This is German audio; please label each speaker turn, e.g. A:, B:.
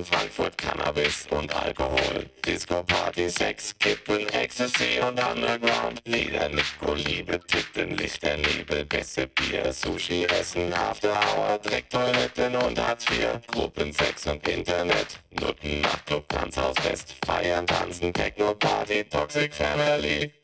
A: in Frankfurt Cannabis und Alkohol. Disco, Party, Sex, Kippen, Ecstasy und Underground. Lieder, Nico, Liebe, Titten, Lichter, Nebel, Bässe, Bier, Sushi, Essen, After Hour, Drecktoiletten und Hartz IV. Gruppensex und Internet. Nutten, Nachtclub, Tanzhaus, Fest, Feiern, Tanzen, Techno, Party, Toxic Family.